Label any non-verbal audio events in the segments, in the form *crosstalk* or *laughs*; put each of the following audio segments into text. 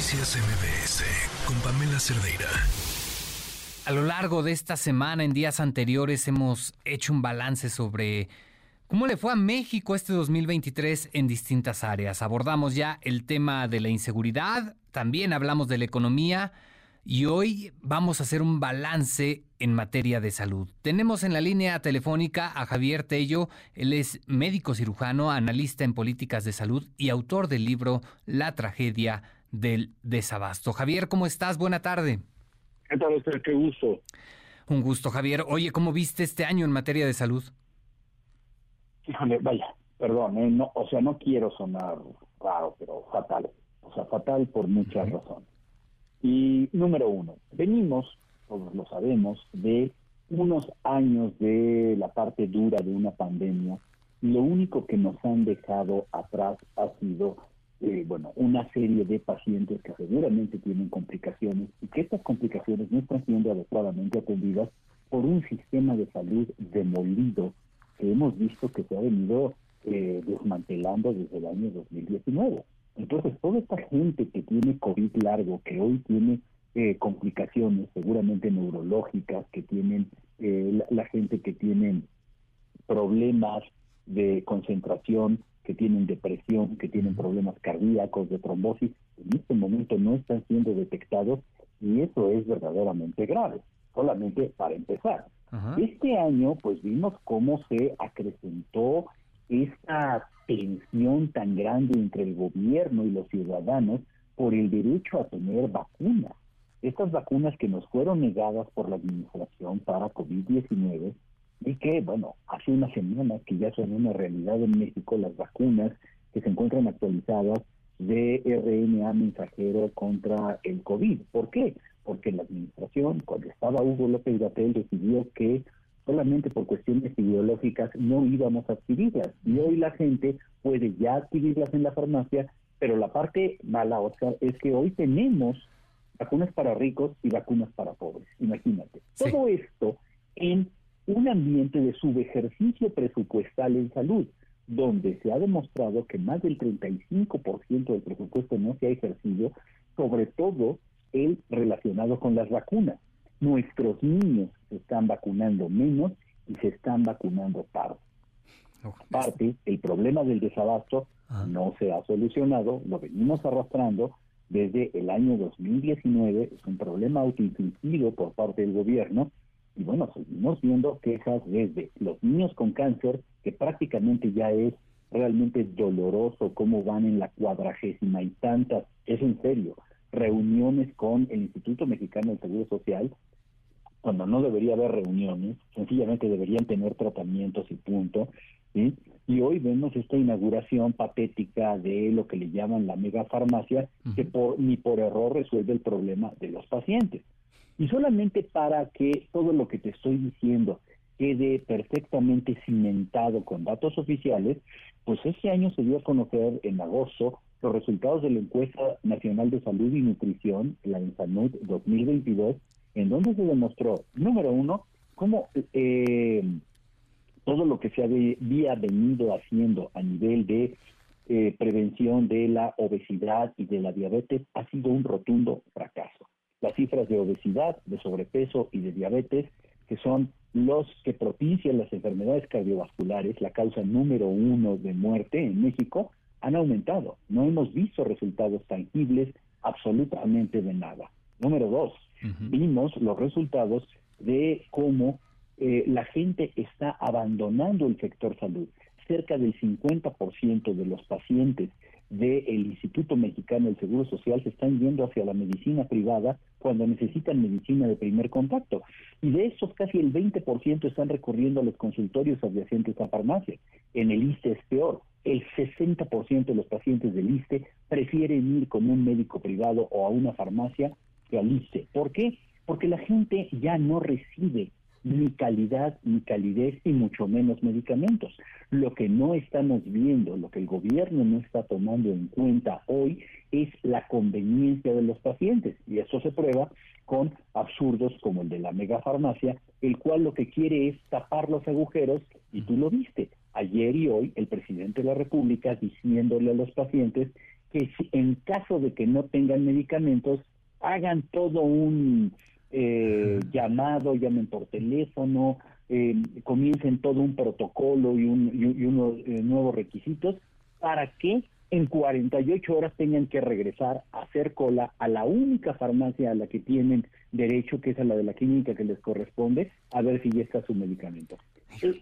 Noticias MBS con Pamela Cerdeira. A lo largo de esta semana, en días anteriores, hemos hecho un balance sobre cómo le fue a México este 2023 en distintas áreas. Abordamos ya el tema de la inseguridad, también hablamos de la economía y hoy vamos a hacer un balance en materia de salud. Tenemos en la línea telefónica a Javier Tello, él es médico cirujano, analista en políticas de salud y autor del libro La tragedia del desabasto. Javier, ¿cómo estás? Buena tarde. ¿Qué tal usted? Qué gusto. Un gusto, Javier. Oye, ¿cómo viste este año en materia de salud? Híjole, vaya, perdón, ¿eh? no, o sea, no quiero sonar raro, pero fatal. O sea, fatal por muchas razones. Y número uno, venimos, todos lo sabemos, de unos años de la parte dura de una pandemia. Lo único que nos han dejado atrás ha sido eh, bueno, una serie de pacientes que seguramente tienen complicaciones y que estas complicaciones no están siendo adecuadamente atendidas por un sistema de salud demolido que hemos visto que se ha venido eh, desmantelando desde el año 2019. Entonces, toda esta gente que tiene COVID largo, que hoy tiene eh, complicaciones seguramente neurológicas, que tienen la, la, gente que tiene problemas de concentración, que tienen depresión, que tienen problemas cardíacos, de trombosis, en este momento no están siendo detectados y eso es verdaderamente grave, solamente para empezar. Este año pues vimos cómo se acrecentó esta tensión tan grande entre el gobierno y los ciudadanos por el derecho a tener vacunas. Estas vacunas que nos fueron negadas por la administración para COVID-19 y que, bueno, hace una semana que ya son una realidad en México las vacunas que se encuentran actualizadas de RNA mensajero contra el COVID. ¿Por qué? Porque la administración, cuando estaba Hugo López Gatel, decidió que solamente por cuestiones ideológicas no íbamos a adquirirlas. Y hoy la gente puede ya adquirirlas en la farmacia, pero la parte mala, o sea, es que hoy tenemos vacunas para ricos y vacunas para pobres. Imagínate. Todo esto en un ambiente de subejercicio presupuestal en salud, donde se ha demostrado que más del 35% del presupuesto no se ha ejercido, sobre todo el relacionado con las vacunas. Nuestros niños se están vacunando menos y se están vacunando tarde. Aparte, el problema del desabasto no se ha solucionado, lo venimos arrastrando desde el año 2019, es un problema autoinfligido por parte del gobierno y bueno, seguimos viendo quejas desde los niños con cáncer, que prácticamente ya es realmente doloroso cómo van en la cuadragésima y tantas, es en serio, reuniones con el Instituto Mexicano del Seguro Social, cuando no debería haber reuniones, sencillamente deberían tener tratamientos y punto. Y hoy vemos esta inauguración patética de lo que le llaman la megafarmacia, que por, ni por error resuelve el problema de los pacientes. Y solamente para que todo lo que te estoy diciendo quede perfectamente cimentado con datos oficiales, pues este año se dio a conocer en agosto los resultados de la encuesta nacional de salud y nutrición, la ENSANUD 2022, en donde se demostró, número uno, cómo eh, todo lo que se había venido haciendo a nivel de eh, prevención de la obesidad y de la diabetes ha sido un rotundo fracaso las cifras de obesidad, de sobrepeso y de diabetes, que son los que propician las enfermedades cardiovasculares, la causa número uno de muerte en México, han aumentado. No hemos visto resultados tangibles absolutamente de nada. Número dos, vimos los resultados de cómo eh, la gente está abandonando el sector salud. Cerca del 50% de los pacientes del Instituto Mexicano del Seguro Social se están yendo hacia la medicina privada cuando necesitan medicina de primer contacto. Y de esos casi el 20% están recurriendo a los consultorios adyacentes a farmacia. En el ISTE es peor. El 60% de los pacientes del ISTE prefieren ir con un médico privado o a una farmacia que al ISTE. ¿Por qué? Porque la gente ya no recibe ni calidad, ni calidez, y mucho menos medicamentos. Lo que no estamos viendo, lo que el gobierno no está tomando en cuenta hoy es la conveniencia de los pacientes, y eso se prueba con absurdos como el de la megafarmacia, el cual lo que quiere es tapar los agujeros, y tú lo viste, ayer y hoy el presidente de la República diciéndole a los pacientes que si, en caso de que no tengan medicamentos, hagan todo un eh, llamado, llamen por teléfono, eh, comiencen todo un protocolo y, un, y, unos eh, nuevos requisitos para que en 48 horas tengan que regresar a hacer cola a la única farmacia a la que tienen derecho, que es a la de la clínica que les corresponde, a ver si ya está su medicamento.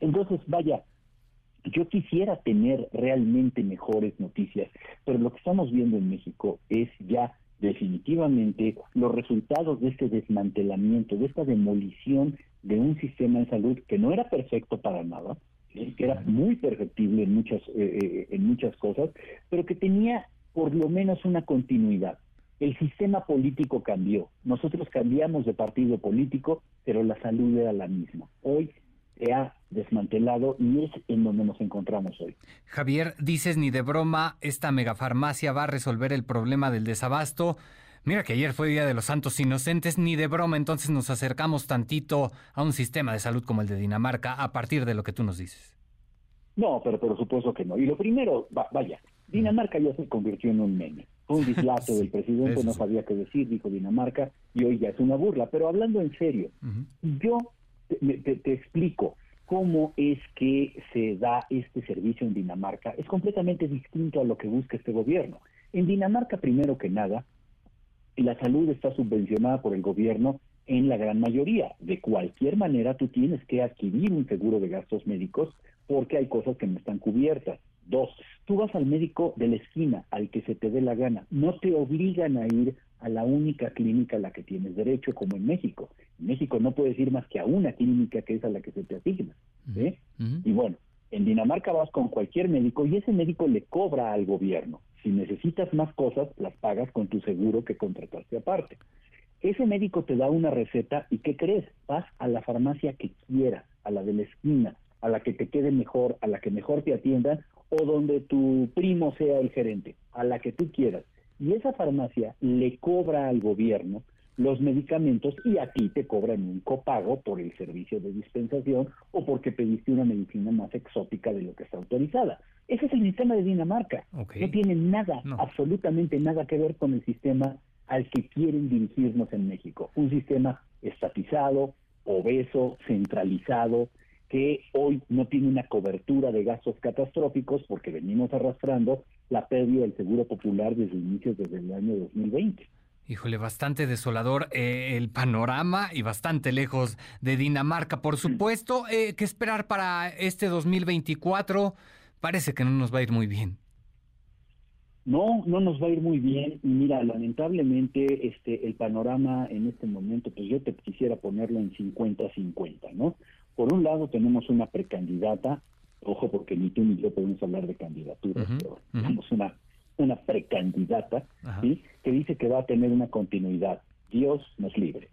Entonces, vaya, yo quisiera tener realmente mejores noticias, pero lo que estamos viendo en México es ya definitivamente los resultados de este desmantelamiento, de esta demolición de un sistema de salud que no era perfecto para nada, que era muy perfectible en muchas, eh, eh, en muchas cosas, pero que tenía por lo menos una continuidad. El sistema político cambió. Nosotros cambiamos de partido político, pero la salud era la misma. Hoy ha desmantelado y es en donde nos encontramos hoy. Javier, dices ni de broma, esta megafarmacia va a resolver el problema del desabasto. Mira que ayer fue Día de los Santos Inocentes, ni de broma, entonces nos acercamos tantito a un sistema de salud como el de Dinamarca a partir de lo que tú nos dices. No, pero por supuesto que no. Y lo primero, vaya, Dinamarca ya se convirtió en un meme. Fue un dislate *laughs* del presidente, no sabía qué decir, dijo Dinamarca, y hoy ya es una burla. Pero hablando en serio, yo te, explico cómo es que se da este servicio en Dinamarca. Es completamente distinto a lo que busca este gobierno. En Dinamarca, primero que nada, la salud está subvencionada por el gobierno en la gran mayoría. De cualquier manera, tú tienes que adquirir un seguro de gastos médicos porque hay cosas que no están cubiertas. Dos, tú vas al médico de la esquina, al que se te dé la gana. No te obligan a ir a la única clínica a la que tienes derecho, como en México. En México no puedes ir más que a una clínica que es a la que se te asigna. Y bueno, en Dinamarca vas con cualquier médico y ese médico le cobra al gobierno. Si necesitas más cosas, las pagas con tu seguro que contrataste aparte. Ese médico te da una receta y ¿qué crees? Vas a la farmacia que quieras, a la de la esquina, a la que te quede mejor, a la que mejor te atiendan o donde tu primo sea el gerente, a la que tú quieras y esa farmacia le cobra al gobierno los medicamentos y a ti te cobran un copago por el servicio de dispensación o porque pediste una medicina más exótica de lo que está autorizada. Ese es el sistema de Dinamarca. No tiene nada, absolutamente nada que ver con el sistema al que quieren dirigirnos en México. Un sistema estatizado, obeso, centralizado, que hoy no tiene una cobertura de gastos catastróficos porque venimos arrastrando la pérdida del seguro popular desde inicios desde el año 2020. Híjole, bastante desolador eh, el panorama y bastante lejos de Dinamarca. Por supuesto, eh, ¿qué esperar para este 2024? Parece que no nos va a ir muy bien. No, no nos va a ir muy bien. Y mira, lamentablemente, este, el panorama en este momento, pues yo te quisiera ponerlo en 50-50, ¿no? Por un lado tenemos una precandidata, ojo porque ni tú ni yo podemos hablar de candidaturas, pero tenemos una, una precandidata que dice que va a tener una continuidad. Dios nos libre.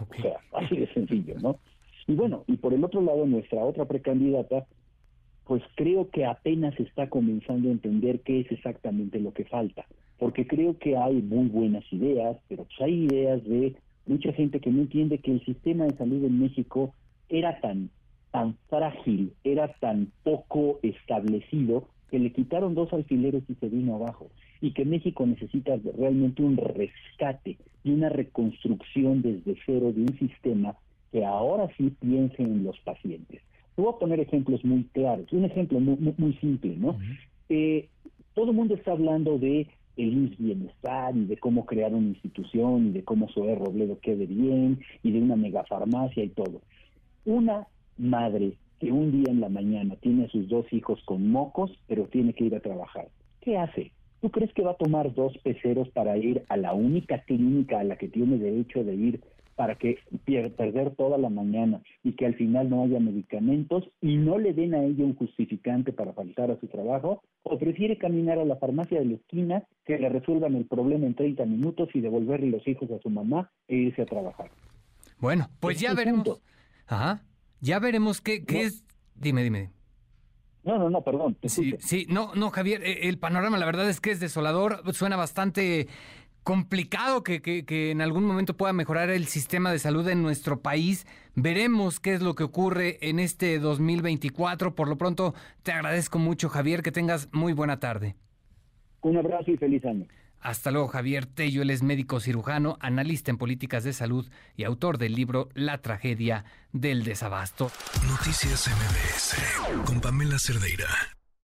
O sea, así de sencillo, ¿no? Y bueno, y por el otro lado, nuestra otra precandidata, pues creo que apenas está comenzando a entender qué es exactamente lo que falta, porque creo que hay muy buenas ideas, pero pues hay ideas de mucha gente que no entiende que el sistema de salud en México era tan, tan frágil, era tan poco establecido, que le quitaron dos alfileres y se vino abajo. Y que México necesita realmente un rescate y una reconstrucción desde cero de un sistema que ahora sí piense en los pacientes. voy a poner ejemplos muy claros. Un ejemplo muy, muy, simple, ¿no? Eh, todo el mundo está hablando de el Bienestar y de cómo crear una institución y de cómo Zoé Robledo quede bien y de una megafarmacia y todo. Una madre que un día en la mañana tiene a sus dos hijos con mocos, pero tiene que ir a trabajar, ¿qué hace? ¿Tú crees que va a tomar dos peceros para ir a la única clínica a la que tiene derecho de ir para que perder toda la mañana y que al final no haya medicamentos y no le den a ella un justificante para faltar a su trabajo? ¿O prefiere caminar a la farmacia de la esquina que le resuelvan el problema en 30 minutos y devolverle los hijos a su mamá e irse a trabajar? Bueno, pues ya veremos. Ajá. Ya veremos qué, qué es. Dime, dime. No, no, no, perdón. sí, sí, no, no, Javier, e, el panorama la verdad es que es desolador, suena bastante complicado que, que, que, en algún momento pueda mejorar el sistema de salud en nuestro país. Veremos qué es lo que ocurre en este 2024. Por lo pronto, te agradezco mucho, Javier, que tengas muy buena tarde. Un abrazo y feliz año. Hasta luego, Javier Tello. Él es médico cirujano, analista en políticas de salud y autor del libro La tragedia del desabasto. Noticias MBS con Pamela Cerdeira.